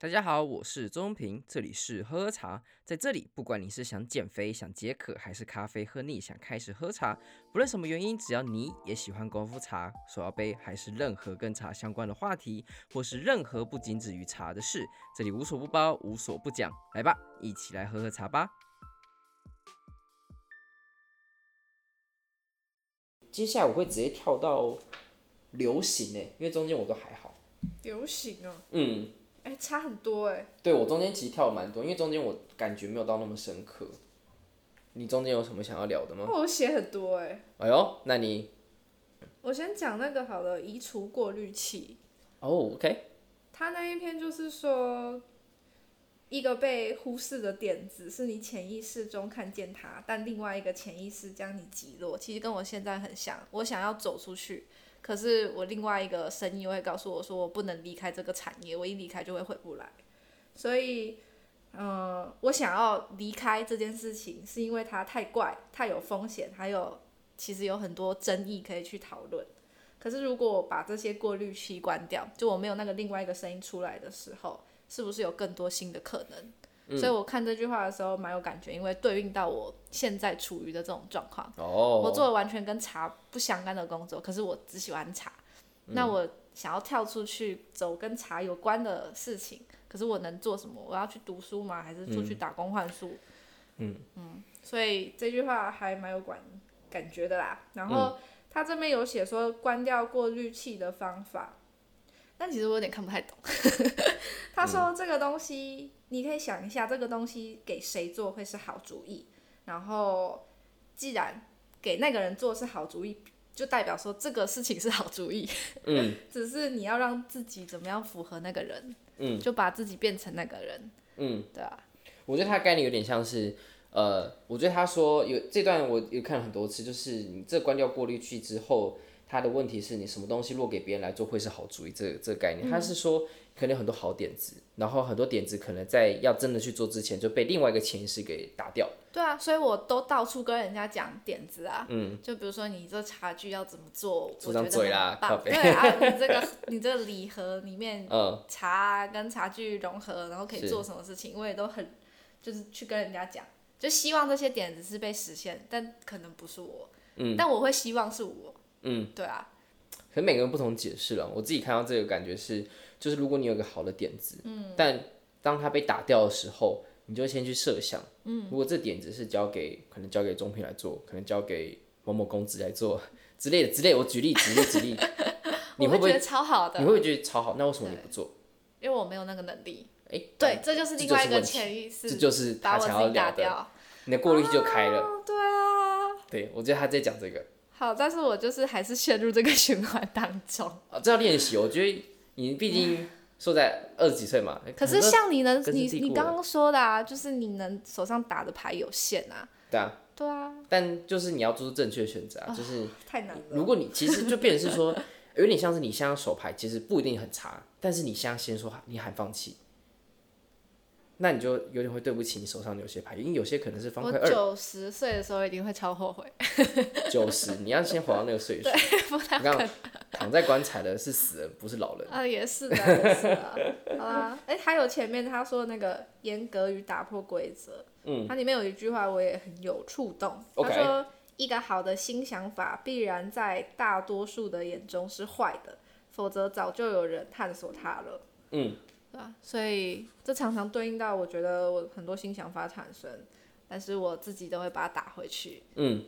大家好，我是中平，这里是喝喝茶。在这里，不管你是想减肥、想解渴，还是咖啡喝腻，想开始喝茶，不论什么原因，只要你也喜欢功夫茶、手摇杯，还是任何跟茶相关的话题，或是任何不仅止于茶的事，这里无所不包，无所不讲。来吧，一起来喝喝茶吧。接下来我会直接跳到流行诶，因为中间我都还好。流行啊？嗯。哎、欸，差很多哎、欸。对，我中间其实跳了蛮多，因为中间我感觉没有到那么深刻。你中间有什么想要聊的吗？我写很多哎、欸。哎呦，那你，我先讲那个好了，移除过滤器。哦、oh，OK。他那一篇就是说，一个被忽视的点子是你潜意识中看见它，但另外一个潜意识将你击落。其实跟我现在很像，我想要走出去。可是我另外一个声音会告诉我说，我不能离开这个产业，我一离开就会回不来。所以，嗯、我想要离开这件事情，是因为它太怪、太有风险，还有其实有很多争议可以去讨论。可是如果我把这些过滤器关掉，就我没有那个另外一个声音出来的时候，是不是有更多新的可能？所以我看这句话的时候蛮有感觉，因为对应到我现在处于的这种状况。哦。我做了完全跟茶不相干的工作，可是我只喜欢茶。嗯。那我想要跳出去走跟茶有关的事情，可是我能做什么？我要去读书吗？还是出去打工换书？嗯嗯。所以这句话还蛮有感感觉的啦。然后他这边有写说关掉过滤器的方法。但其实我有点看不太懂。他说这个东西，你可以想一下，这个东西给谁做会是好主意？然后，既然给那个人做是好主意，就代表说这个事情是好主意。嗯。只是你要让自己怎么样符合那个人。嗯。就把自己变成那个人。嗯。对啊。我觉得他概念有点像是，呃，我觉得他说有这段我有看了很多次，就是你这关掉过滤器之后。他的问题是你什么东西落给别人来做会是好主意？这个、这个概念，嗯、他是说可能有很多好点子，然后很多点子可能在要真的去做之前就被另外一个潜意识给打掉。对啊，所以我都到处跟人家讲点子啊。嗯。就比如说你这茶具要怎么做？出张嘴啦。对啊，你这个 你这个礼盒里面，嗯，茶跟茶具融合，然后可以做什么事情？我也都很就是去跟人家讲，就希望这些点子是被实现，但可能不是我。嗯。但我会希望是我。嗯，对啊，可能每个人不同解释了。我自己看到这个感觉是，就是如果你有个好的点子，嗯，但当它被打掉的时候，你就先去设想，嗯，如果这点子是交给可能交给中平来做，可能交给某某公子来做之类的之类的。我举例举例举例，你会不会觉得超好的？你会不会觉得超好？那为什么你不做？因为我没有那个能力。哎、欸，对，这就是另外一个潜意识，这就是他想要打掉，你的过滤器就开了。哦、对啊，对，我觉得他在讲这个。好，但是我就是还是陷入这个循环当中。啊，这要练习。我觉得你毕竟说在二十几岁嘛。可是像你能，你你刚刚说的啊，就是你能手上打的牌有限啊。对啊。对啊。但就是你要做出正确的选择啊，就是、哦、太难了。如果你其实就变成是说，有点像是你现在手牌其实不一定很差，但是你现在先说你喊放弃。那你就有点会对不起你手上的有些牌，因为有些可能是方块九十岁的时候一定会超后悔。九十，你要先活到那个岁数。不太可能。躺在棺材的是死人，不是老人。啊，也是的，也是的。好啦，哎、欸，还有前面他说的那个严格与打破规则，嗯，它里面有一句话我也很有触动。Okay. 他说，一个好的新想法必然在大多数的眼中是坏的，否则早就有人探索它了。嗯。对啊，所以这常常对应到我觉得我很多新想法产生，但是我自己都会把它打回去。嗯。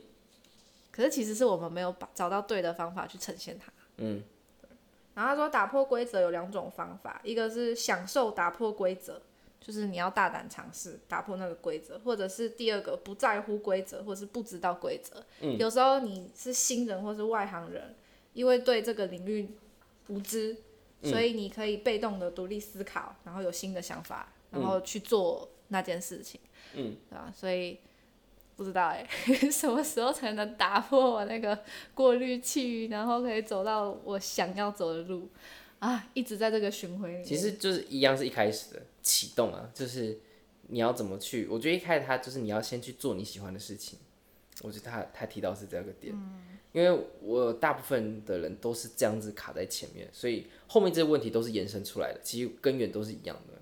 可是其实是我们没有把找到对的方法去呈现它。嗯。然后他说打破规则有两种方法，一个是享受打破规则，就是你要大胆尝试打破那个规则，或者是第二个不在乎规则，或是不知道规则。嗯。有时候你是新人或是外行人，因为对这个领域无知。所以你可以被动的独立思考，然后有新的想法，然后去做那件事情，嗯，对吧？所以不知道哎，什么时候才能打破我那个过滤器，然后可以走到我想要走的路啊？一直在这个循环里。其实就是一样，是一开始的启动啊，就是你要怎么去？我觉得一开始他就是你要先去做你喜欢的事情。我觉得他他提到是这个点。嗯因为我大部分的人都是这样子卡在前面，所以后面这些问题都是延伸出来的，其实根源都是一样的。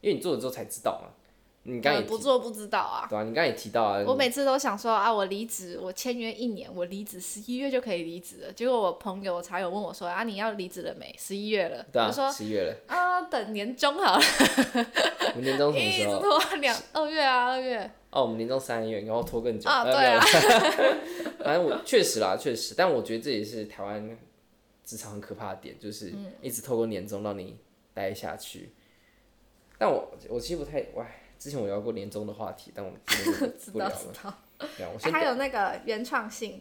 因为你做了之后才知道嘛。你刚也不做不知道啊。对啊，你刚也提到啊。我每次都想说啊，我离职，我签约一年，我离职十一月就可以离职了。结果我朋友我才友问我说啊，你要离职了没？十一月了。对啊。我说十一月了。啊，等年终好了。我 们年终什么时候？一直拖两二月啊，二月。哦，我们年终三月，然后拖更久。啊，对啊。反正我确实啦，确实，但我觉得这也是台湾职场很可怕的点，就是一直透过年终让你待下去。但我我其实不太，哇。之前我聊过年终的话题，但我今天 不聊了。知道知道。对啊，我先。还有那个原创性。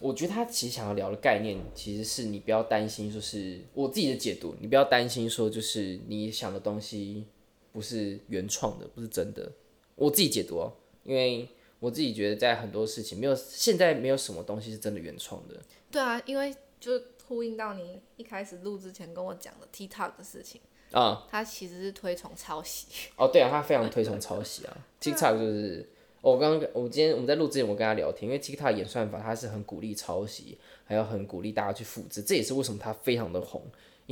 我觉得他其实想要聊的概念，其实是你不要担心，就是我自己的解读，你不要担心说，就是你想的东西不是原创的，不是真的。我自己解读哦，因为我自己觉得在很多事情没有，现在没有什么东西是真的原创的。对啊，因为就呼应到你一开始录之前跟我讲的 TikTok 的事情。啊，他其实是推崇抄袭。哦，对啊，他非常推崇抄袭啊。TikTok 就是，我刚刚我今天我们在录之前，我跟他聊天，因为 TikTok 演算法，他是很鼓励抄袭，还有很鼓励大家去复制，这也是为什么他非常的红，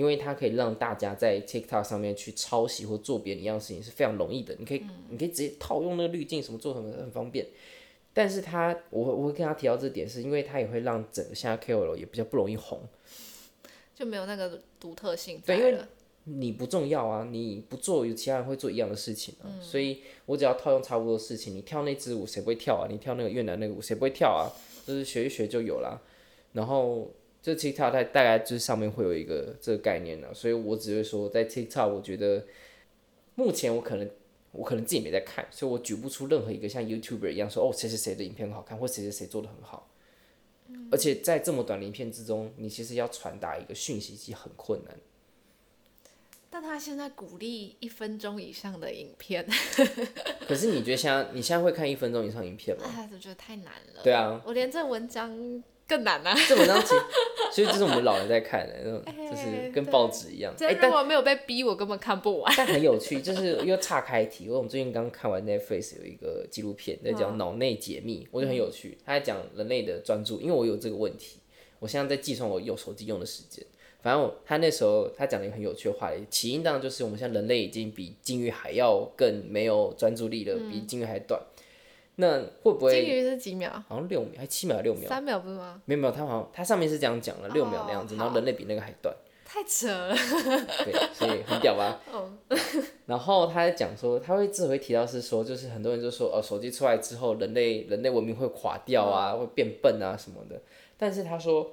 因为它可以让大家在 TikTok 上面去抄袭或做别人一样的事情是非常容易的，你可以，你可以直接套用那个滤镜什么做什么很方便。但是他，我我会跟他提到这点，是因为他也会让整个现在 KOL 也比较不容易红，就没有那个独特性对，因为。你不重要啊，你不做，有其他人会做一样的事情啊。嗯、所以我只要套用差不多的事情，你跳那支舞谁不会跳啊？你跳那个越南那个舞谁不会跳啊？就是学一学就有了。然后这 TikTok 它大概就是上面会有一个这个概念呢、啊，所以我只会说在 TikTok，我觉得目前我可能我可能自己没在看，所以我举不出任何一个像 YouTuber 一样说哦谁谁谁的影片很好看，或谁谁谁做的很好。嗯、而且在这么短的影片之中，你其实要传达一个讯息其实很困难。但他现在鼓励一分钟以上的影片，可是你觉得现在你现在会看一分钟以上影片吗？哎，我觉得太难了。对啊，我连这文章更难啊。这文章其实，其实就是我们老人在看的那种，就是跟报纸一样。哎，但我没有被逼，我根本看不完。但很有趣，就是又岔开题。因为我们最近刚看完 Netflix 有一个纪录片在讲脑内解密，我觉得很有趣。他在讲人类的专注，因为我有这个问题，我现在在计算我用手机用的时间。反正他那时候他讲了一个很有趣的话，起因当然就是我们现在人类已经比鲸鱼还要更没有专注力了，嗯、比鲸鱼还短。那会不会？金鱼是几秒？好像六秒，还七秒，六秒？三秒不是吗？没有没有，它好像它上面是这样讲了，六秒那样子，哦、然后人类比那个还短。太扯了。对，所以很屌吧？哦、然后他在讲说，他会自会提到是说，就是很多人就说，哦，手机出来之后，人类人类文明会垮掉啊，哦、会变笨啊什么的。但是他说。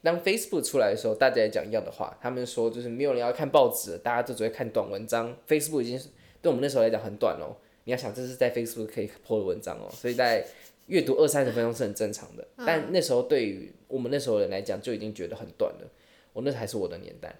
当 Facebook 出来的时候，大家也讲一样的话。他们说，就是没有人要看报纸，大家都只会看短文章。Facebook 已经对我们那时候来讲很短哦。你要想，这是在 Facebook 可以 po 的文章哦，所以在阅读二三十分钟是很正常的。但那时候对于我们那时候人来讲，就已经觉得很短了。我那还是我的年代，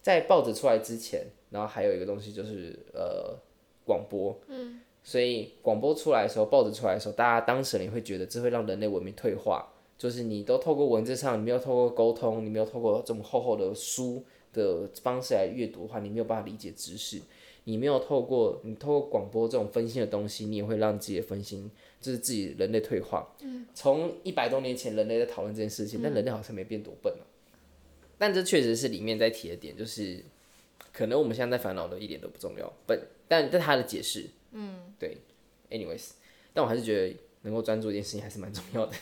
在报纸出来之前，然后还有一个东西就是呃广播。嗯。所以广播出来的时候，报纸出来的时候，大家当时你会觉得这会让人类文明退化。就是你都透过文字上，你没有透过沟通，你没有透过这么厚厚的书的方式来阅读的话，你没有办法理解知识。你没有透过你透过广播这种分心的东西，你也会让自己的分心，就是自己人类退化。嗯。从一百多年前人类在讨论这件事情，但人类好像没变多笨啊。嗯。但这确实是里面在提的点，就是可能我们现在在烦恼的一点都不重要，笨。但但他的解释，嗯，对，anyways，但我还是觉得能够专注一件事情还是蛮重要的。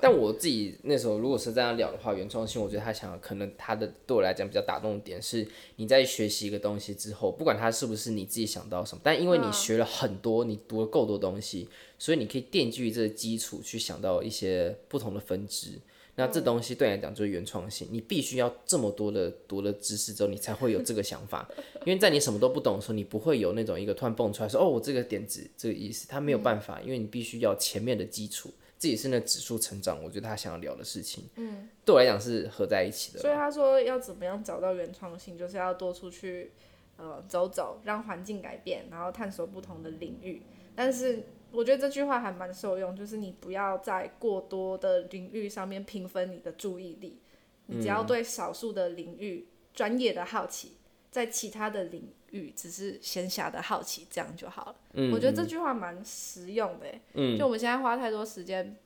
但我自己那时候如果是这样聊的话，原创性，我觉得他想要可能他的对我来讲比较打动的点是，你在学习一个东西之后，不管它是不是你自己想到什么，但因为你学了很多，你读了够多东西，所以你可以奠基于这个基础去想到一些不同的分支。那这东西对你来讲就是原创性，你必须要这么多的读了知识之后，你才会有这个想法。因为在你什么都不懂的时候，你不会有那种一个突然蹦出来说，哦，我这个点子这个意思，他没有办法，因为你必须要前面的基础。自己是那指数成长，我觉得他想要聊的事情，嗯，对我来讲是合在一起的。所以他说要怎么样找到原创性，就是要多出去，呃，走走，让环境改变，然后探索不同的领域。但是我觉得这句话还蛮受用，就是你不要在过多的领域上面平分你的注意力，你只要对少数的领域专业的好奇，在其他的领域只是闲暇的好奇，这样就好了。嗯，我觉得这句话蛮实用的。嗯，就我们现在花太多时间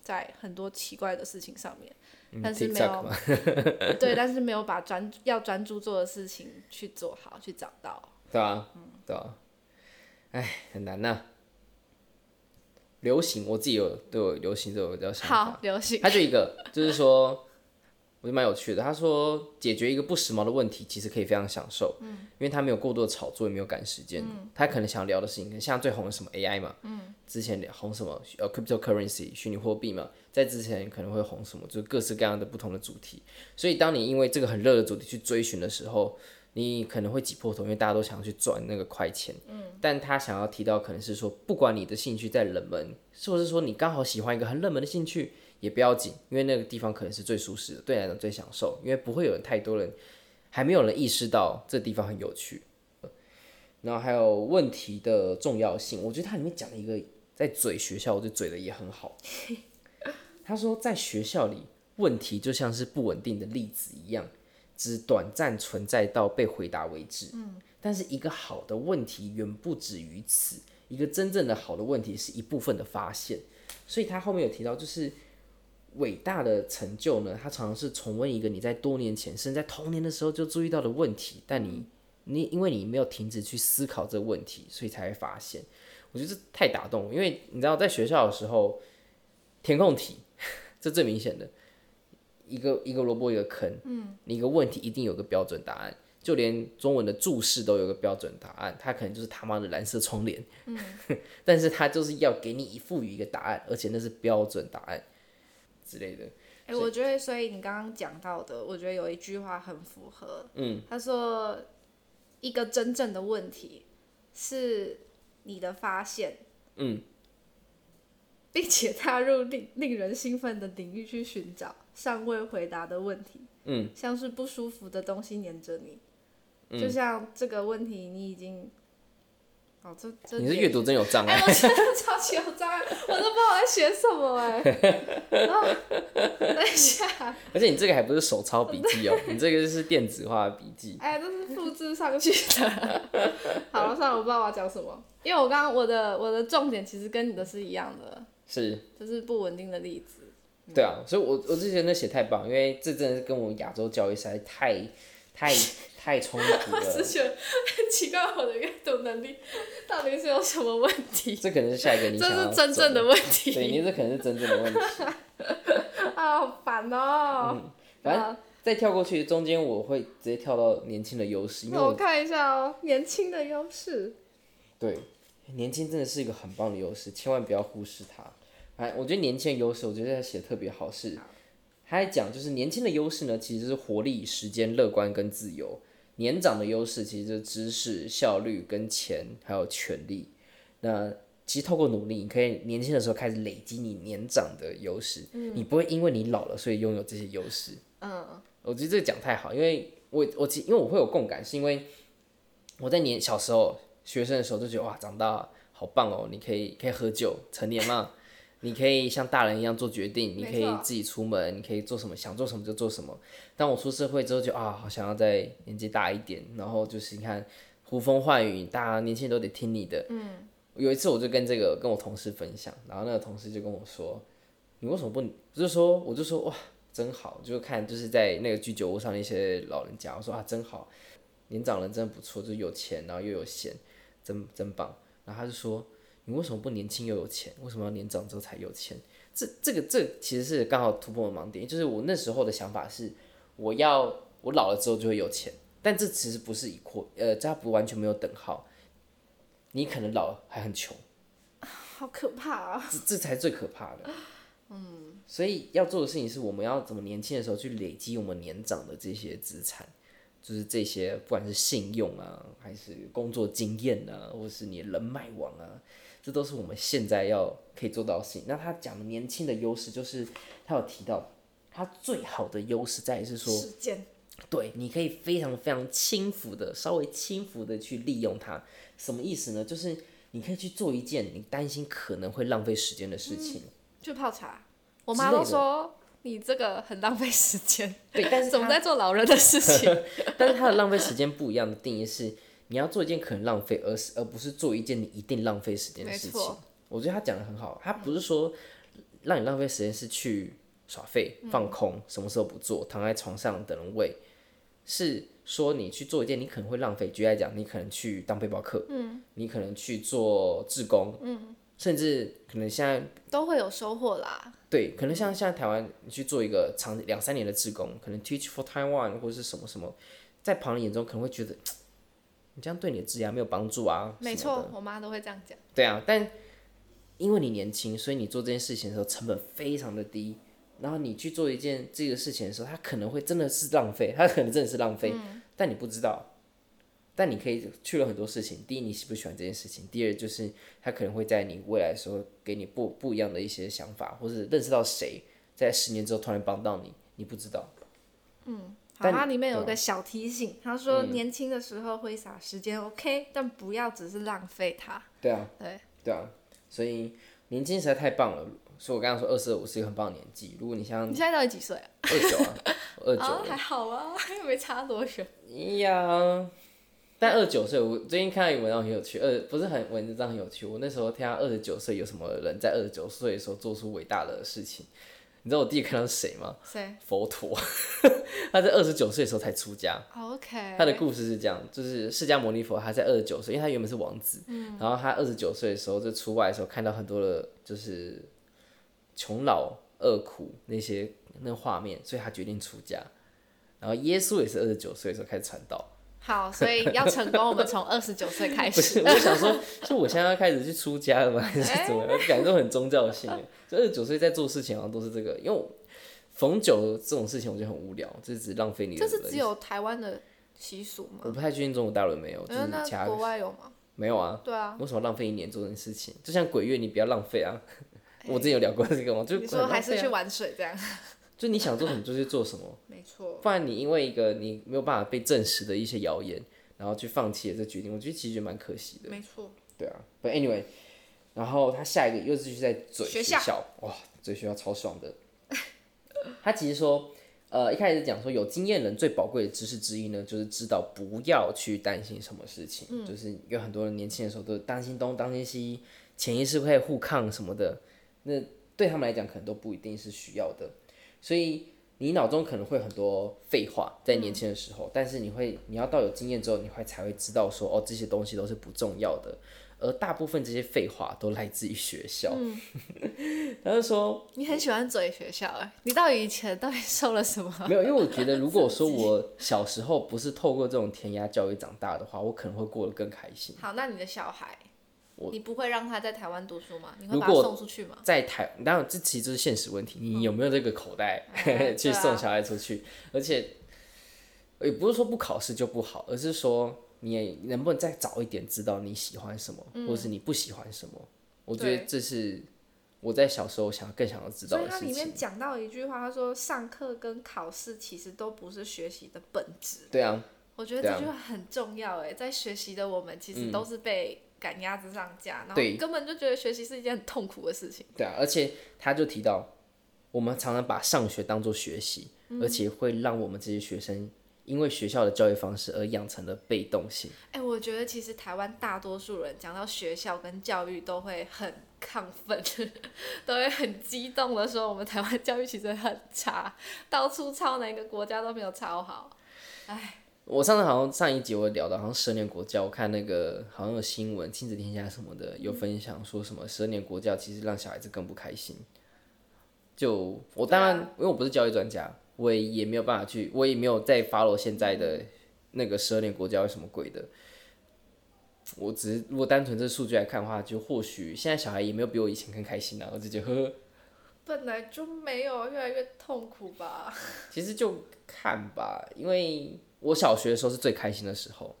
在很多奇怪的事情上面，但是没有，对，但是没有把专要专注做的事情去做好，去找到。对啊，嗯，对啊，哎，很难呐、啊。流行，我自己有对我流行这个比较想法。好，流行。他就一个，就是说，我觉得蛮有趣的。他说，解决一个不时髦的问题，其实可以非常享受，嗯，因为他没有过多的炒作，也没有赶时间。嗯，他可能想聊的事情，像最红的什么 AI 嘛，嗯，之前红什么呃 cryptocurrency 虚拟货币嘛，在之前可能会红什么，就是各式各样的不同的主题。所以，当你因为这个很热的主题去追寻的时候，你可能会挤破头，因为大家都想要去赚那个快钱。嗯，但他想要提到，可能是说，不管你的兴趣再冷门，是不是说你刚好喜欢一个很冷门的兴趣，也不要紧，因为那个地方可能是最舒适的，对来讲最享受，因为不会有人太多人，还没有人意识到这地方很有趣。然后还有问题的重要性，我觉得它里面讲了一个在嘴学校，我就嘴的也很好。他说，在学校里，问题就像是不稳定的粒子一样。只短暂存在到被回答为止。嗯，但是一个好的问题远不止于此。一个真正的好的问题是一部分的发现。所以他后面有提到，就是伟大的成就呢，他常常是重温一个你在多年前，甚至在童年的时候就注意到的问题，但你你因为你没有停止去思考这个问题，所以才会发现。我觉得这太打动，因为你知道在学校的时候，填空题 这最明显的。一个一个萝卜一个坑，嗯，你一个问题一定有个标准答案，就连中文的注释都有个标准答案，它可能就是他妈的蓝色窗帘，嗯，但是它就是要给你赋予一个答案，而且那是标准答案之类的。哎、欸，我觉得，所以你刚刚讲到的，我觉得有一句话很符合，嗯，他说一个真正的问题是你的发现，嗯，并且踏入令令人兴奋的领域去寻找。尚未回答的问题，嗯，像是不舒服的东西黏着你，嗯，就像这个问题，你已经，哦，这这你是阅读真有障碍，欸，我真的超级有障碍，我都不知道我在写什么哎，欸，哦，等一下，而且你这个还不是手抄笔记哦，你这个就是电子化的笔记，哎，这是复制上去的，好了，算了，我不知道我要讲什么，因为我刚刚我的我的重点其实跟你的是一样的，是，就是不稳定的例子。对啊，所以我我之前那写太棒，因为这真的是跟我亚洲教育实在太太太冲突了。我只觉得很奇怪，我的阅读能力 到底是有什么问题？这可能是下一个你想要。这是真正的问题。对，你这可能是真正的问题。啊，好烦哦。嗯，反正再跳过去，中间我会直接跳到年轻的优势，因为我，我看一下哦，年轻的优势。对，年轻真的是一个很棒的优势，千万不要忽视它。哎，我觉得年轻的优势，我觉得他写的特别好，是，他还讲就是年轻的优势呢，其实是活力、时间、乐观跟自由；年长的优势其实就是知识、效率跟钱还有权力。那其实透过努力，你可以年轻的时候开始累积你年长的优势，嗯，你不会因为你老了所以拥有这些优势。嗯，我觉得这个讲太好，因为我我其因为我会有共感，是因为我在年小时候学生的时候就觉得哇，长大好棒哦，你可以可以喝酒，成年嘛。你可以像大人一样做决定，你可以自己出门，你可以做什么，想做什么就做什么。当我出社会之后就，就啊，好想要再年纪大一点，然后就是你看呼风唤雨，大家年轻人都得听你的。嗯。有一次我就跟这个跟我同事分享，然后那个同事就跟我说：“你为什么不？”就是说，我就说哇，真好，就看就是在那个居酒屋上那些老人家，我说啊，真好，年长人真不错，就有钱，然后又有闲，真真棒。然后他就说。你为什么不年轻又有钱？为什么要年长之后才有钱？这这个这其实是刚好突破的盲点。就是我那时候的想法是，我要我老了之后就会有钱，但这其实不是一扩呃，这不完全没有等号。你可能老了还很穷，好可怕啊！这这才最可怕的。嗯，所以要做的事情是，我们要怎么年轻的时候去累积我们年长的这些资产。就是这些，不管是信用啊，还是工作经验啊，或是你的人脉网啊，这都是我们现在要可以做到的事情。那他讲的年轻的优势，就是他有提到，他最好的优势在于是说，时间。对，你可以非常非常轻浮的，稍微轻浮的去利用它。什么意思呢？就是你可以去做一件你担心可能会浪费时间的事情，就泡茶。我妈都说。你这个很浪费时间，对，但是 总在做老人的事情。但是他的浪费时间不一样的定义是，你要做一件可能浪费，而是而不是做一件你一定浪费时间的事情。我觉得他讲的很好，他不是说让你浪费时间是去耍废、放空，嗯、什么时候不做，躺在床上等人喂，是说你去做一件你可能会浪费。举例来讲，你可能去当背包客，嗯，你可能去做志工，嗯，甚至可能现在都会有收获啦。对，可能像现在台湾，你去做一个长两三年的志工，可能 Teach for Taiwan 或者是什么什么，在旁人眼中可能会觉得，你这样对你的职业没有帮助啊。没错，我妈都会这样讲。对啊，但因为你年轻，所以你做这件事情的时候成本非常的低。然后你去做一件这个事情的时候，它可能会真的是浪费，它可能真的是浪费，嗯、但你不知道。但你可以去了很多事情。第一，你喜不喜欢这件事情？第二，就是它可能会在你未来的时候给你不不一样的一些想法，或者认识到谁在十年之后突然帮到你，你不知道。嗯，好，它里面有个小提醒，他说年轻的时候挥洒时间、嗯、OK，但不要只是浪费它。对啊，对，对啊，所以年轻实在太棒了。所以我刚刚说二十二五是一个很棒的年纪。如果你像你现在到底几岁啊？二九啊，二九、啊、还好啊，又没差多少。呀，但二十九岁，我最近看到一个文章很有趣，二不是很文章很有趣。我那时候听到二十九岁有什么人在二十九岁的时候做出伟大的事情。你知道我第一个看到是谁吗？谁？佛陀，他在二十九岁的时候才出家。OK。他的故事是这样，就是释迦牟尼佛，他在二十九岁，因为他原本是王子，嗯、然后他二十九岁的时候就出外的时候，看到很多的，就是穷老恶苦那些那画面，所以他决定出家。然后耶稣也是二十九岁的时候开始传道。好，所以要成功，我们从二十九岁开始。我想说，就我现在要开始去出家了吗？还是怎么感觉很宗教性。就二十九岁在做事情，好像都是这个。因为逢九这种事情，我觉得很无聊，就是只浪费你的。这是只有台湾的习俗吗？我不太确定中国大陆没有，就是其他国外有吗？没有啊。对啊。为什么浪费一年做这件事情？就像鬼月，你不要浪费啊。欸、我之前有聊过这个吗？就、啊、你说还是去玩水这样。就你想做什么就去做什么，没错。不然你因为一个你没有办法被证实的一些谣言，然后去放弃了这决定，我觉得其实蛮可惜的。没错。对啊，But anyway，然后他下一个又继续在嘴学校，哇，嘴学校超爽的。他其实说，呃，一开始讲说有经验人最宝贵的知识之一呢，就是知道不要去担心什么事情。嗯、就是有很多人年轻的时候都担心东担心西，潜意识会互抗什么的，那对他们来讲可能都不一定是需要的。所以你脑中可能会很多废话，在年轻的时候，嗯、但是你会，你要到有经验之后，你会才会知道说，哦，这些东西都是不重要的，而大部分这些废话都来自于学校。嗯、他就说，你很喜欢嘴学校哎，你到底以前到底受了什么？没有，因为我觉得，如果说我 小时候不是透过这种填鸭教育长大的话，我可能会过得更开心。好，那你的小孩？你不会让他在台湾读书吗？你会把他送出去吗？在台，当然这其实就是现实问题。你有没有这个口袋、嗯、去送小孩出去？啊、而且也不是说不考试就不好，而是说你能不能再早一点知道你喜欢什么，嗯、或是你不喜欢什么？我觉得这是我在小时候想更想要知道的事情。所以他里面讲到一句话，他说上课跟考试其实都不是学习的本质。对啊，我觉得这句话很重要哎，在学习的我们其实都是被、嗯。赶鸭子上架，然后根本就觉得学习是一件很痛苦的事情。对啊，而且他就提到，我们常常把上学当做学习，嗯、而且会让我们这些学生因为学校的教育方式而养成了被动性。哎、欸，我觉得其实台湾大多数人讲到学校跟教育都会很亢奋，都会很激动的说，我们台湾教育其实很差，到处抄哪个国家都没有抄好。哎。我上次好像上一集我聊到，好像十二年国教，我看那个好像有新闻，亲子天下什么的有分享说什么十二年国教其实让小孩子更不开心。就我当然，因为我不是教育专家，我也也没有办法去，我也没有在 follow 现在的那个十二年国教什么鬼的。我只是如果单纯这数据来看的话，就或许现在小孩也没有比我以前更开心了，我就觉得呵呵。本来就没有，越来越痛苦吧。其实就看吧，因为。我小学的时候是最开心的时候，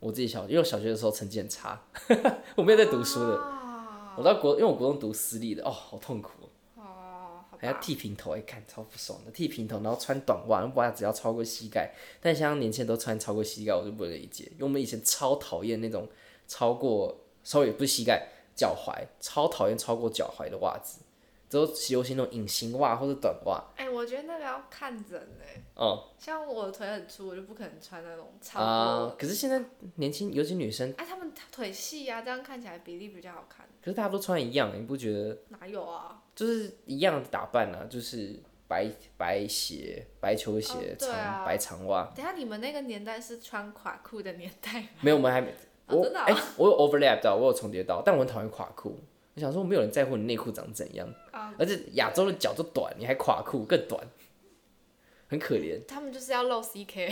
我自己小，因为我小学的时候成绩很差，我没有在读书的。啊、我到国，因为我国中读私立的，哦，好痛苦哦，还要剃平头，哎，看超不爽的，剃平头，然后穿短袜，袜子要超过膝盖，但现在年轻人都穿超过膝盖，我就不理解，因为我们以前超讨厌那种超过，稍微不是膝盖，脚踝，超讨厌超过脚踝的袜子。都流行那种隐形袜或者短袜。哎、欸，我觉得那个要看人哎。哦。像我的腿很粗，我就不可能穿那种超过。啊，可是现在年轻，尤其女生。哎、啊，他们腿细啊，这样看起来比例比较好看。可是大家都穿一样，你不觉得？哪有啊？就是一样的打扮啊，就是白白鞋、白球鞋、长、哦啊、白长袜。等下你们那个年代是穿垮裤的年代吗？没有，我们还没。哦、我哎、真的、哦欸，我有 overlap 到，我有重叠到，但我很讨厌垮裤。我想说，没有人在乎你内裤长怎样，哦、而且亚洲的脚都短，你还垮裤更短，很可怜。他们就是要露 CK。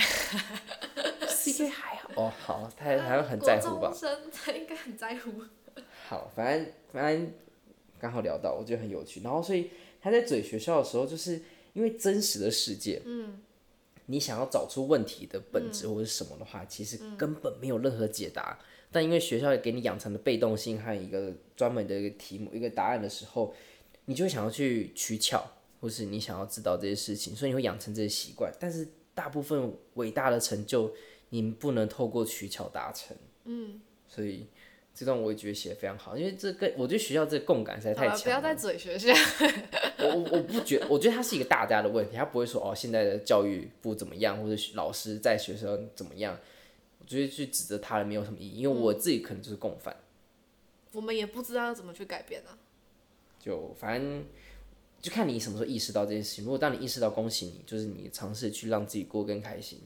CK 还好哦，好，他还还会很在乎吧？国中生他应该很在乎。好，反正反正刚好聊到，我觉得很有趣。然后，所以他在嘴学校的时候，就是因为真实的世界，嗯，你想要找出问题的本质或者是什么的话，嗯、其实根本没有任何解答。嗯、但因为学校也给你养成的被动性和一个专门的一个题目、一个答案的时候，你就会想要去取巧，或是你想要知道这些事情，所以你会养成这些习惯。但是大部分伟大的成就，你不能透过取巧达成。嗯，所以。这段我也觉得写的非常好，因为这跟我觉得学校这个共感实在太强了。不要再嘴学校。我我我不觉，我觉得它是一个大家的问题，他不会说哦，现在的教育部怎么样，或者老师在学生怎么样，我觉得去指责他人没有什么意义，因为我自己可能就是共犯。我们也不知道要怎么去改变呢、啊。就反正就看你什么时候意识到这件事情。如果当你意识到，恭喜你，就是你尝试去让自己过更开心。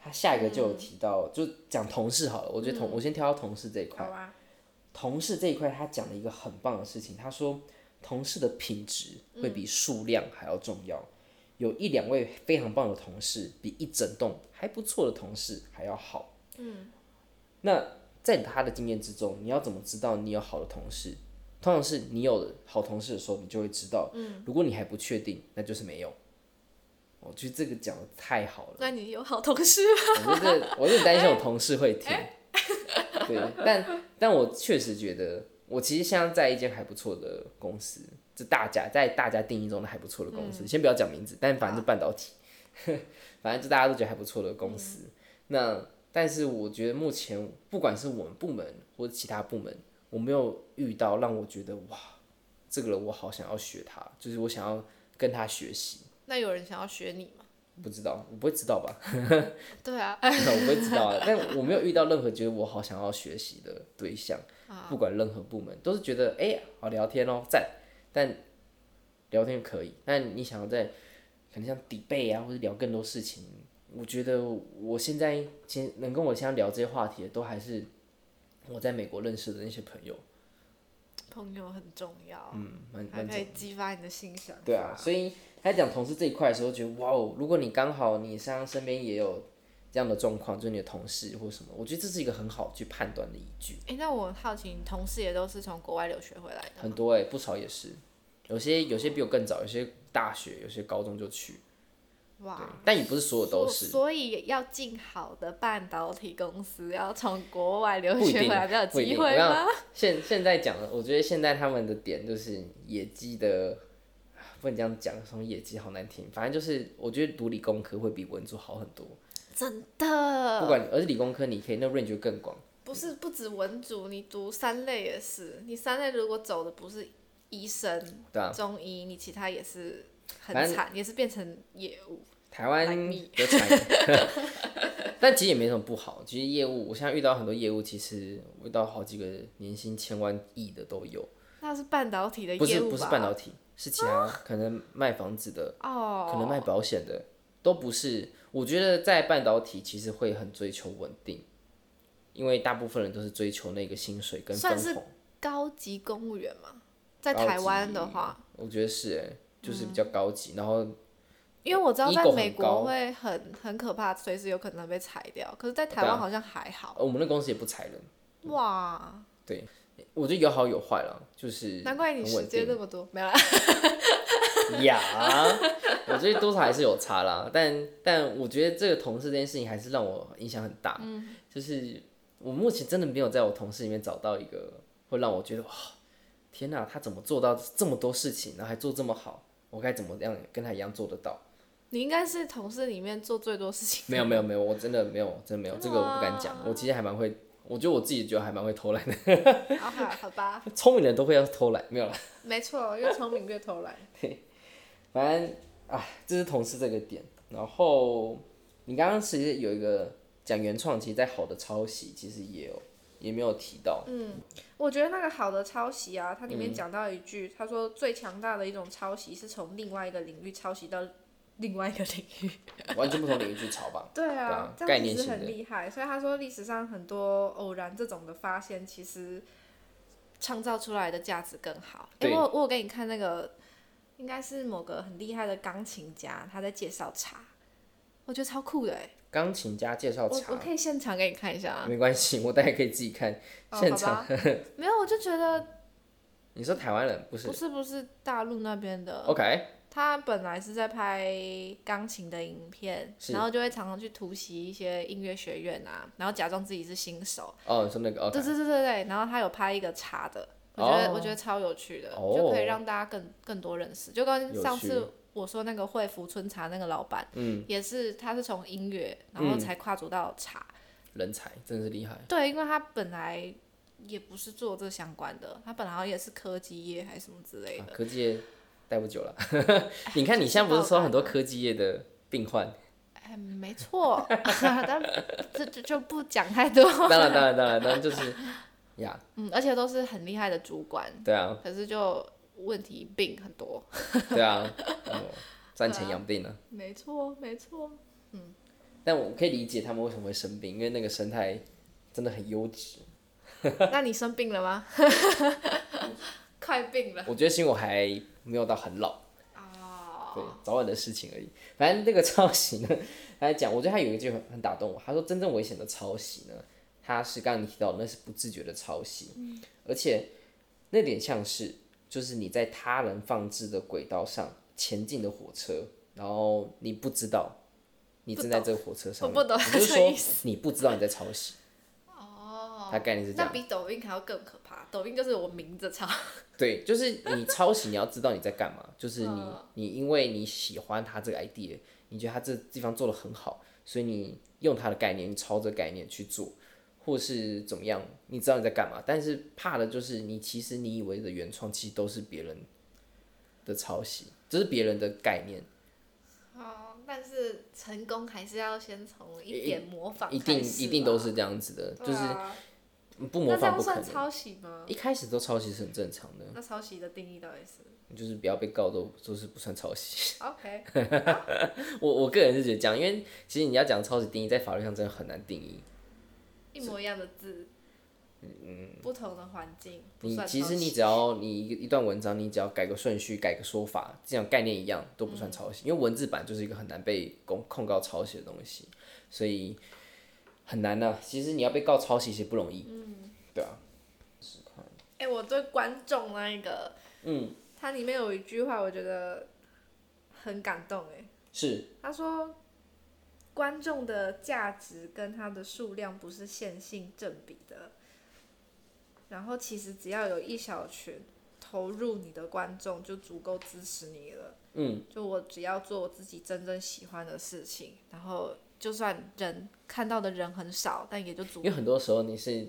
他下一个就有提到，嗯、就讲同事好了。我觉得同，嗯、我先挑到同事这一块。啊、同事这一块，他讲了一个很棒的事情。他说，同事的品质会比数量还要重要。嗯、有一两位非常棒的同事，比一整栋还不错的同事还要好。嗯。那在他的经验之中，你要怎么知道你有好的同事？通常是你有好同事的时候，你就会知道。嗯。如果你还不确定，那就是没有。我觉得这个讲的太好了。那你有好同事吗？我觉得，我有点担心我同事会听。欸、对，但但我确实觉得，我其实现在在一间还不错的公司，这大家在大家定义中的还不错的公司。嗯、先不要讲名字，但反正就半导体，啊、反正就大家都觉得还不错的公司。嗯、那但是我觉得目前不管是我们部门或者其他部门，我没有遇到让我觉得哇，这个人我好想要学他，就是我想要跟他学习。那有人想要学你吗？不知道，我不会知道吧？对啊，我不会知道啊。但我没有遇到任何觉得我好想要学习的对象，啊、不管任何部门，都是觉得哎、欸，好聊天哦，赞。但聊天可以，但你想要在可能像 debate 啊，或者聊更多事情，我觉得我现在先能跟我现在聊这些话题的，都还是我在美国认识的那些朋友。朋友很重要，嗯，蛮蛮还可以激发你的心想。对啊，所以。他讲同事这一块的时候，觉得哇哦，如果你刚好你像身边也有这样的状况，就是你的同事或什么，我觉得这是一个很好去判断的依据。哎、欸，那我好奇，你同事也都是从国外留学回来的？很多哎、欸，不少也是，有些有些比我更早，有些大学，有些高中就去。哇！但也不是所有都是。所以要进好的半导体公司，要从国外留学回来比较有机会吗？现现在讲的，我觉得现在他们的点就是野鸡的。不能这样讲，什么野鸡好难听。反正就是，我觉得读理工科会比文组好很多。真的。不管，而且理工科你可以那 range 就更广。不是，不止文组，你读三类也是。你三类如果走的不是医生、对啊、中医，你其他也是很惨，也是变成业务。台湾的产业，但其实也没什么不好。其实业务，我现在遇到很多业务，其实遇到好几个年薪千万亿的都有。那是半导体的业务吧？不是，不是半导体。是其他可能卖房子的，oh. 可能卖保险的，都不是。我觉得在半导体其实会很追求稳定，因为大部分人都是追求那个薪水跟分红。算是高级公务员嘛？在台湾的话，我觉得是哎，就是比较高级。嗯、然后，因为我知道在美国会很很可怕，随时有可能被裁掉。可是，在台湾好像还好。我们的公司也不裁人。哇。对。我觉得有好有坏了，就是难怪你时间那么多，没有啦。呀，我觉得多少还是有差啦，但但我觉得这个同事这件事情还是让我影响很大。嗯，就是我目前真的没有在我同事里面找到一个会让我觉得哇，天哪，他怎么做到这么多事情，然后还做这么好？我该怎么样跟他一样做得到？你应该是同事里面做最多事情。没有没有没有，我真的没有，真的没有，这个我不敢讲。我其实还蛮会。我觉得我自己觉得还蛮会偷懒的。好好好吧。聪明人都会要偷懒，没有啦。没错，越聪明越偷懒。对，反正啊，这是同事这个点。然后你刚刚其实有一个讲原创，其实在好的抄袭其实也有。也没有提到。嗯，我觉得那个好的抄袭啊，它里面讲到一句，他、嗯、说最强大的一种抄袭是从另外一个领域抄袭到另外一个领域，完全不同领域去炒吧。对啊，这样其实很厉害。所以他说历史上很多偶然这种的发现，其实创造出来的价值更好。哎、欸，我我有给你看那个，应该是某个很厉害的钢琴家，他在介绍茶，我觉得超酷的哎。钢琴家介绍茶，我我可以现场给你看一下啊。没关系，我大家可以自己看。哦、现场 没有，我就觉得。你是台湾人不是？不是不是大陆那边的。OK。他本来是在拍钢琴的影片，然后就会常常去突袭一些音乐学院啊，然后假装自己是新手。哦，你说那个。Okay. 对对对对对，然后他有拍一个茶的，我觉得、oh. 我觉得超有趣的，oh. 就可以让大家更更多认识，就跟上次。我说那个惠福春茶那个老板，嗯，也是他是从音乐，然后才跨足到茶，嗯，人才真是厉害。对，因为他本来也不是做这相关的，他本来好像也是科技业还是什么之类的。啊，科技业待不久了，你看你现在不是说很多科技业的病患？哎，没错，但这这就不讲太多。当然当然当然当然就是呀，嗯，而且都是很厉害的主管。对啊。可是就。问题病很多，对啊，赚钱养病呢。没错，没错，嗯。但我可以理解他们为什么会生病，因为那个生态真的很优质。那你生病了吗？快病了。我觉得是因为我还没有到很老。哦。对，早晚的事情而已。反正那个抄袭呢，他 来讲，我觉得他有一句很很打动我。他说，真正危险的抄袭呢，他是刚刚你提到的，那是不自觉的抄袭，嗯，而且那点像是。就是你在他人放置的轨道上前进的火车，然后你不知道你正在这个火车上面，我不懂，就是说你不知道你在抄袭。哦，它概念是这样。那比抖音还要更可怕。抖音就是我明着抄。对，就是你抄袭，你要知道你在干嘛。就是你，你因为你喜欢他这个 idea，你觉得他这地方做的很好，所以你用他的概念，你抄这个概念去做。或是怎么样，你知道你在干嘛，但是怕的就是你其实你以为的原创，其实都是别人的抄袭，这是别人的概念。哦，但是成功还是要先从一点模仿，一定一定都是这样子的，啊、就是不模仿不可能。抄袭吗？一开始都抄袭是很正常的。那抄袭的定义到底是？就是不要被告都都是不算抄袭。OK。我我个人是觉得这样，因为其实你要讲抄袭定义，在法律上真的很难定义。一模一样的字，嗯，不同的环境，你其实你只要你一一段文章，你只要改个顺序，改个说法，这样概念一样都不算抄袭，嗯，因为文字版就是一个很难被控控告抄袭的东西，所以很难的，啊。其实你要被告抄袭其实不容易，嗯，对啊。哎，欸，我对观众那一个，嗯，它里面有一句话，我觉得很感动，哎，是，他说。观众的价值跟它的数量不是线性正比的，然后其实只要有一小群投入你的观众，就足够支持你了。嗯，就我只要做我自己真正喜欢的事情，然后就算人看到的人很少，但也就足够。因为很多时候你是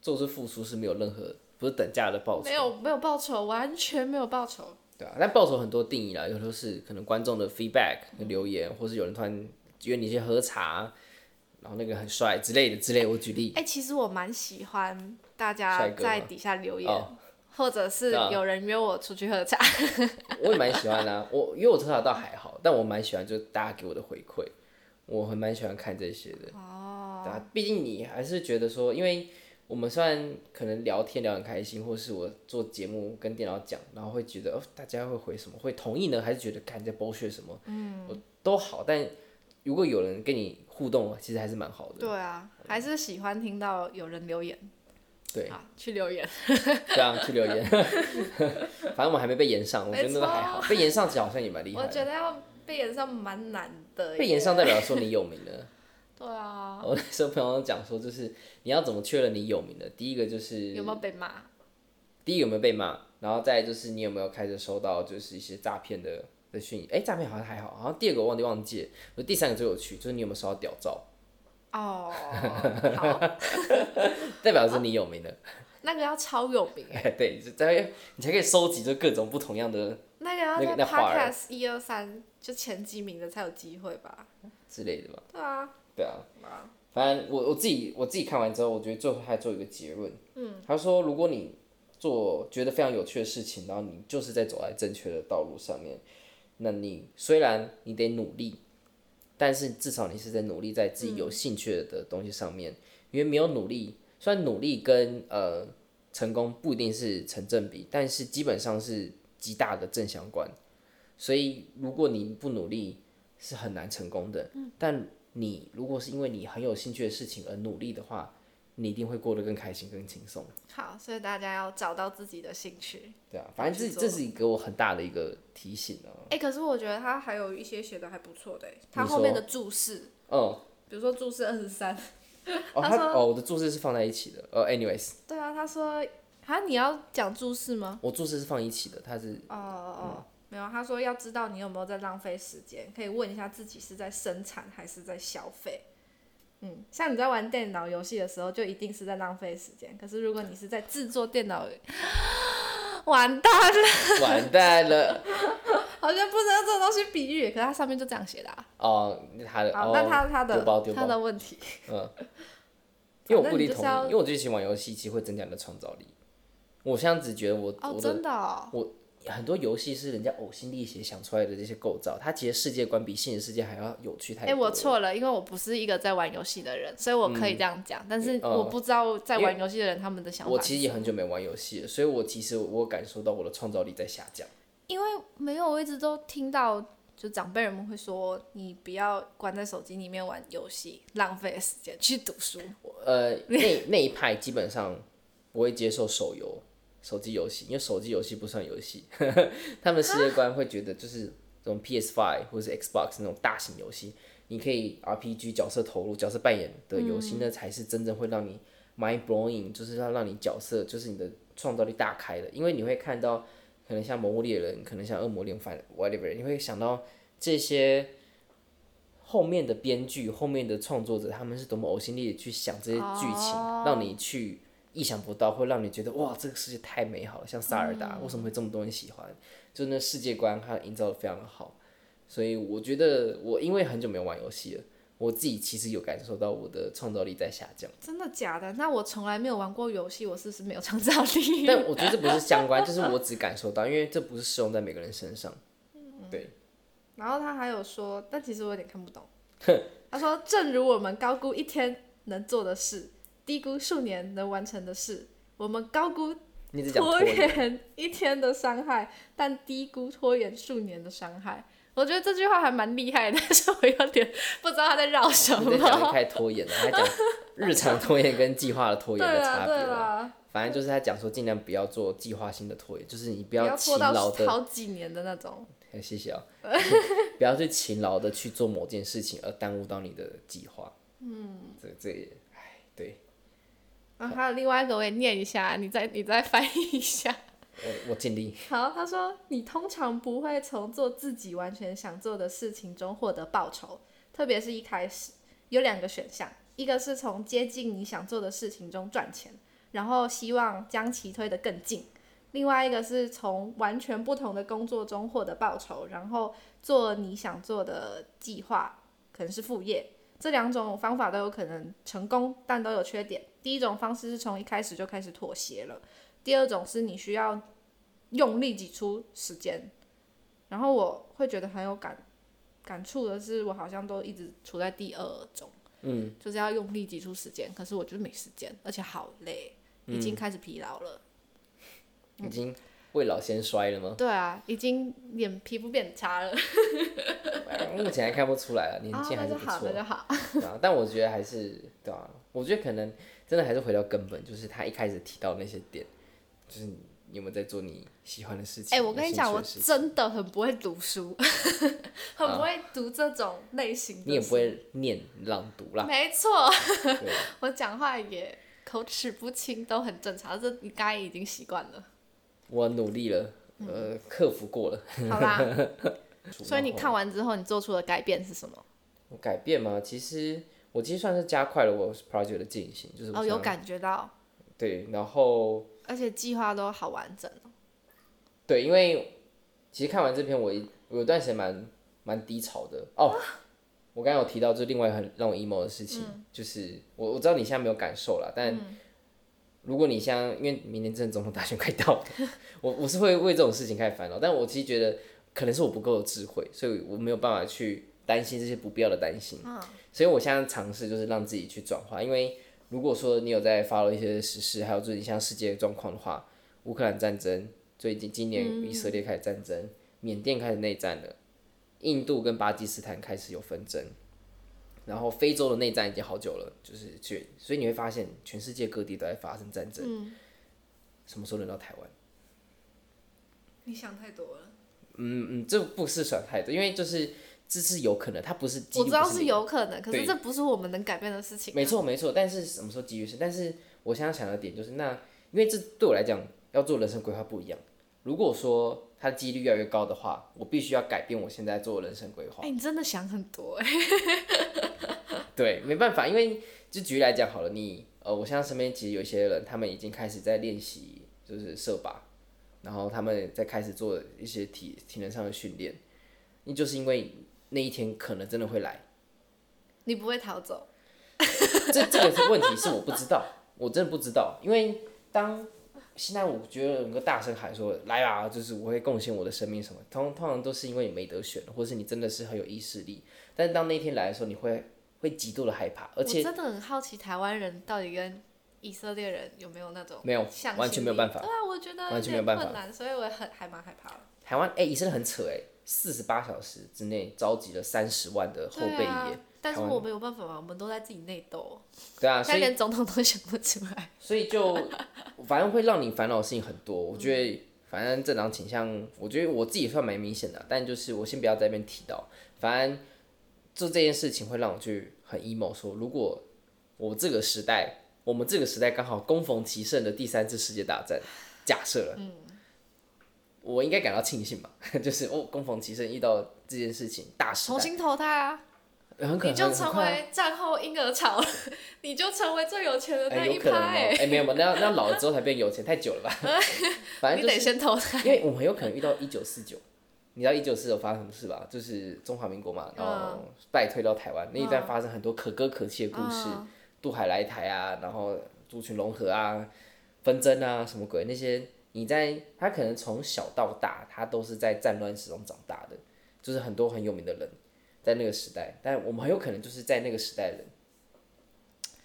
做出付出是没有任何不是等价的报酬，没有没有报酬，完全没有报酬。对啊，但报酬很多定义啦，有时候是可能观众的 feedback 留言，或是有人突然。约你去喝茶，然后那个很帅之类的之类，我举例。哎、欸，其实我蛮喜欢大家在底下留言，或者是有人约我出去喝茶。我也蛮喜欢的、啊，我约我喝茶倒还好，但我蛮喜欢就是大家给我的回馈，我很蛮喜欢看这些的。哦。对啊，毕竟你还是觉得说，因为我们虽然可能聊天聊很开心，或是我做节目跟电脑讲，然后会觉得哦，大家会回什么，会同意呢，还是觉得看在剥削什么？嗯，我都好，但。如果有人跟你互动，其实还是蛮好的。对啊，还是喜欢听到有人留言。对，去留言。对啊，去留言。反正我们还没被延上，我觉得那个还好。被延上其实好像也蛮厉害。我觉得要被延上蛮难的。被炎上代表说你有名了。对啊。我那时候朋友讲说，就是你要怎么确认你有名的？第一个就是有没有被骂。第一个有没有被骂？然后再就是你有没有开始收到就是一些诈骗的。的讯息，哎，诈骗好像还好，好像第二个我忘记忘记了，第三个最有趣，就是你有没有收到屌照？哦，代表是你有名的。那个要超有名哎，对，你才可以收集就各种不同样的。那个要在 Podcast 一二三就前几名的才有机会吧？之类的吧？对啊，对啊，反正我我自己我自己看完之后，我觉得最后还做一个结论。嗯，他说如果你做觉得非常有趣的事情，然后你就是在走在正确的道路上面，那你虽然你得努力，但是至少你是在努力在自己有兴趣的东西上面，嗯、因为没有努力，虽然努力跟呃成功不一定是成正比，但是基本上是极大的正相关。所以如果你不努力，是很难成功的。嗯、但你如果是因为你很有兴趣的事情而努力的话，你一定会过得更开心、更轻松。好，所以大家要找到自己的兴趣。对啊，反正这这是一个我很大的一个提醒哦、啊。哎、欸，可是我觉得他还有一些写的还不错的，他后面的注释，嗯，比如说注释二十三，哦，他说哦，我的注释是放在一起的。呃，anyways，对啊，他说啊，你要讲注释吗？我注释是放一起的，他是哦哦哦，没有，他说要知道你有没有在浪费时间，可以问一下自己是在生产还是在消费。嗯，像你在玩电脑游戏的时候，就一定是在浪费时间。可是如果你是在制作电脑，完蛋了，完蛋了，不能用这种东西比喻。可是它上面就这样写的啊。哦，他的，好，那他他的他的问题，嗯，因为我不一定同意，因为我最近玩游戏其实会增加你的创造力。我现在只觉得我，哦，真的，我。很多游戏是人家呕心沥血想出来的这些构造，它其实世界观比现实世界还要有趣太多。哎、欸，我错了，因为我不是一个在玩游戏的人，所以我可以这样讲。嗯、但是我不知道在玩游戏的人他们的想法。我其实也很久没玩游戏了，所以我其实我感受到我的创造力在下降。因为没有，我一直都听到就长辈人们会说，你不要关在手机里面玩游戏，浪费时间去读书。呃，那 那一派基本上不会接受手游。手机游戏，因为手机游戏不算游戏，他们世界观会觉得就是这种 PS Five 或者是 Xbox 那种大型游戏，你可以 RPG 角色投入、角色扮演的游戏，那才是真正会让你 mind blowing，就是要让你角色就是你的创造力大开的。因为你会看到，可能像《魔物猎人》，可能像《恶魔猎反 whatever》，你会想到这些后面的编剧、后面的创作者，他们是多么呕心沥血去想这些剧情，让你去。意想不到，会让你觉得哇，这个世界太美好了，像萨尔达，为什么会这么多人喜欢？就那世界观，它营造的非常的好。所以我觉得，我因为很久没有玩游戏了，我自己其实有感受到我的创造力在下降。真的假的？那我从来没有玩过游戏，我是不是没有创造力？但我觉得这不是相关，就是我只感受到，因为这不是适用在每个人身上。对。然后他还有说，但其实我有点看不懂。他说，正如我们高估一天能做的事。低估数年能完成的事，我们高估拖延一天的伤害，但低估拖延数年的伤害。我觉得这句话还蛮厉害的，但是我有点不知道他在绕什么。讲开拖延了，他讲日常拖延跟计划的拖延的差别了。反正就是他讲说，尽量不要做计划性的拖延，就是你不要勤劳的好几年的那种。谢谢啊，不要去勤劳的去做某件事情而耽误到你的计划。嗯，这这也，哎，对。啊，还有另外一个，我也念一下，你再你再翻译一下。我我尽力。好，他说你通常不会从做自己完全想做的事情中获得报酬，特别是一开始有两个选项，一个是从接近你想做的事情中赚钱，然后希望将其推得更近；另外一个是从完全不同的工作中获得报酬，然后做你想做的计划，可能是副业。这两种方法都有可能成功，但都有缺点。第一种方式是从一开始就开始妥协了，第二种是你需要用力挤出时间。然后我会觉得很有感感触的是，我好像都一直处在第二种，嗯，就是要用力挤出时间，可是我就是没时间，而且好累，已经开始疲劳了，嗯、已经未老先衰了吗？对啊，已经脸皮肤变差了。目前还看不出来啊，年轻还是不错，哦、就好，对啊，但我觉得还是对啊，我觉得可能。真的还是回到根本，就是他一开始提到那些点，就是你有没有在做你喜欢的事情？哎、欸，我跟你讲，我真的很不会读书，很不会读这种类型的、啊。你也不会念朗读啦。没错，对 我讲话也口齿不清，都很正常，这你该已经习惯了。我努力了，呃，克服过了。好吧。所以你看完之后，你做出的改变是什么？我改变吗？其实。我其实算是加快了我 project 的进行，就是哦，有感觉到，对，然后而且计划都好完整哦。对，因为其实看完这篇我，有段时间蛮蛮低潮的哦。我刚刚有提到，就另外很让我 emo 的事情，嗯、就是我我知道你现在没有感受了，但如果你像因为明年真的总统大选快到了，我我是会为这种事情开始烦恼，但我其实觉得可能是我不够有智慧，所以我没有办法去担心这些不必要的担心，嗯、所以我现在尝试就是让自己去转化，因为如果说你有在 follow 一些时事，还有最近像世界状况的话，乌克兰战争，最近今年以色列开始战争，嗯、缅甸开始内战了。印度跟巴基斯坦开始有纷争，然后非洲的内战已经好久了，就是去，所以你会发现全世界各地都在发生战争。嗯、什么时候轮到台湾？你想太多了。嗯嗯，这不是想太多，因为就是这是有可能，它不是。我知道是有可能，可是这不是我们能改变的事情。没错没错，但是什么时候几率是？但是我现在想的点就是，那因为这对我来讲，要做人生规划不一样。如果说它的几率越来越高的话，我必须要改变我现在做的人生规划。哎、欸，你真的想很多哎。对，没办法，因为就举例来讲好了，你呃，我现在身边其实有一些人，他们已经开始在练习，就是射靶，然后他们在开始做一些体体能上的训练。你就是因为那一天可能真的会来，你不会逃走。这这个是问题，是我不知道，我真的不知道，因为当。现在我觉得能够大声喊说来啊，就是我会贡献我的生命什么，通通常都是因为你没得选，或者是你真的是很有意识力。但是当那天来的时候，你会会极度的害怕，而且真的很好奇台湾人到底跟以色列人有没有那种没有完全没有办法。对啊，我觉得完全没有办法，所以我很还蛮害怕的。台湾哎、欸，以色列很扯哎，四十八小时之内召集了三十万的后备役。但是我没有办法嘛，我们都在自己内斗。对啊，所以连总统都想不出来。所以就反正会让你烦恼的事情很多。我觉得反正政党倾向，我觉得我自己算蛮明显的。但就是我先不要在那边提到。反正做这件事情会让我去很 emo，说如果我这个时代，我们这个时代刚好攻逢其胜的第三次世界大战，假设了，嗯，我应该感到庆幸吧？就是哦，恭逢其身遇到这件事情，大时代。重新投胎啊！你就成为战后婴儿潮，你就成为最有钱的那一派。哎、欸，没有嘛，那那老了之后才变有钱，太久了吧？反正、就是、你得先投胎，因为我们很有可能遇到一九四九。你知道一九四九发生什么事吧？就是中华民国嘛，然后败退到台湾、嗯、那一段发生很多可歌可泣的故事，嗯、渡海来台啊，然后族群融合啊，纷争啊，什么鬼那些？你在他可能从小到大，他都是在战乱时中长大的，就是很多很有名的人。在那个时代，但我们很有可能就是在那个时代的人。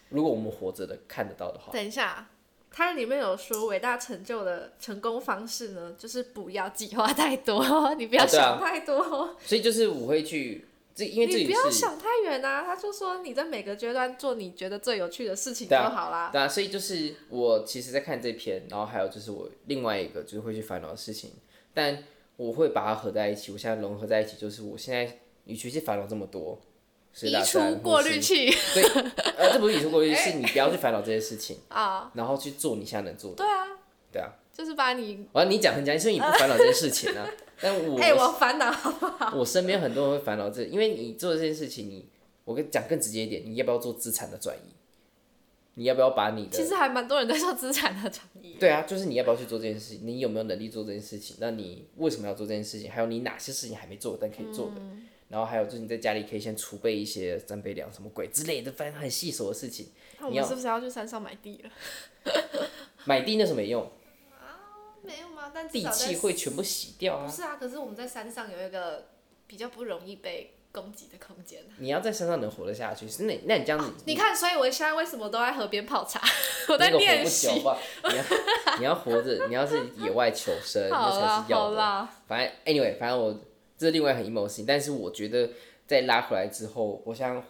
如果我们活着的看得到的话，等一下，它里面有说伟大成就的成功方式呢，就是不要计划太多，你不要想太多。所以就是我会去，这因为这你不要想太远啊。他就说你在每个阶段做你觉得最有趣的事情就好啦。对啊，所以就是我其实在看这篇，然后还有就是我另外一个就是会去烦恼的事情，但我会把它合在一起。我现在融合在一起，就是我现在。与其去烦恼这么多，移出过滤器。对，呃，这不是移出过滤器，是你不要去烦恼这些事情 啊，然后去做你现在能做的。对啊，对啊，就是把你，我要你讲很讲，因为你不烦恼这些事情啊。但我，哎，我烦恼好不好？我身边很多人会烦恼这，因为你做这件事情，你，我跟你讲更直接一点，你要不要做资产的转移？你要不要把你的？其实还蛮多人在做资产的转移。对啊，就是你要不要去做这件事情？你有没有能力做这件事情？那你为什么要做这件事情？还有你哪些事情还没做但可以做的？嗯然后还有就是你在家里可以先储备一些三倍粮什么鬼之类的，反正很细琐的事情。那我们是不是要去山上买地了？买地那是没用。啊，没有吗？但地气会全部洗掉啊。不是啊，可是我们在山上有一个比较不容易被攻击的空间。你要在山上能活得下去，是那那你这样子、啊。你看，所以我现在为什么都在河边泡茶？我在练习。你要你要活着，你要是野外求生，那才是要的。反正 anyway，反正我。这是另外很 emo 的事情，但是我觉得在拉回来之后，我想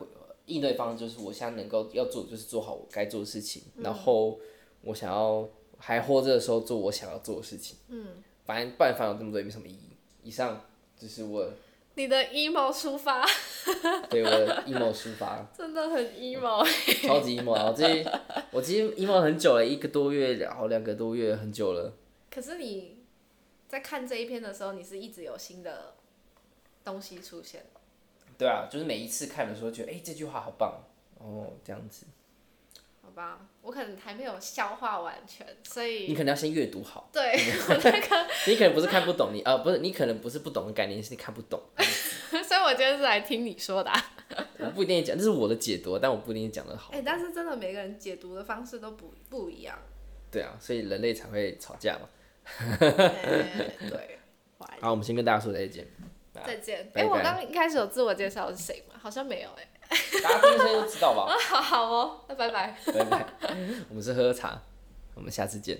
应对方式就是，我现在能够要做的就是做好我该做的事情，嗯、然后我想要还活着的时候做我想要做的事情。嗯，反正不然烦恼这么多也没什么意义。以上就是我你的 emo 出发，对我的 emo 出发，真的很 emo，超级 emo。然后这我其实 emo 很久了，一个多月，然后两个多月，很久了。可是你在看这一篇的时候，你是一直有新的。东西出现，对啊，就是每一次看的时候，觉得哎、欸，这句话好棒哦，这样子。我可能还没有消化完全，所以你可能要先阅读好。对，我那个你可能不是看不懂，你呃不是，你可能不是不懂的概念，是你看不懂。所以我今天是来听你说的、啊。我不一定讲，这是我的解读，但我不一定讲的好。哎、欸，但是真的每个人解读的方式都不不一样。对啊，所以人类才会吵架嘛。欸、对。好，我们先跟大家说再见。再见。哎、欸，我刚刚一开始有自我介绍是谁吗？好像没有哎、欸。大家听声音就知道吧。好好哦，那拜拜。拜拜。我们是喝喝茶，我们下次见。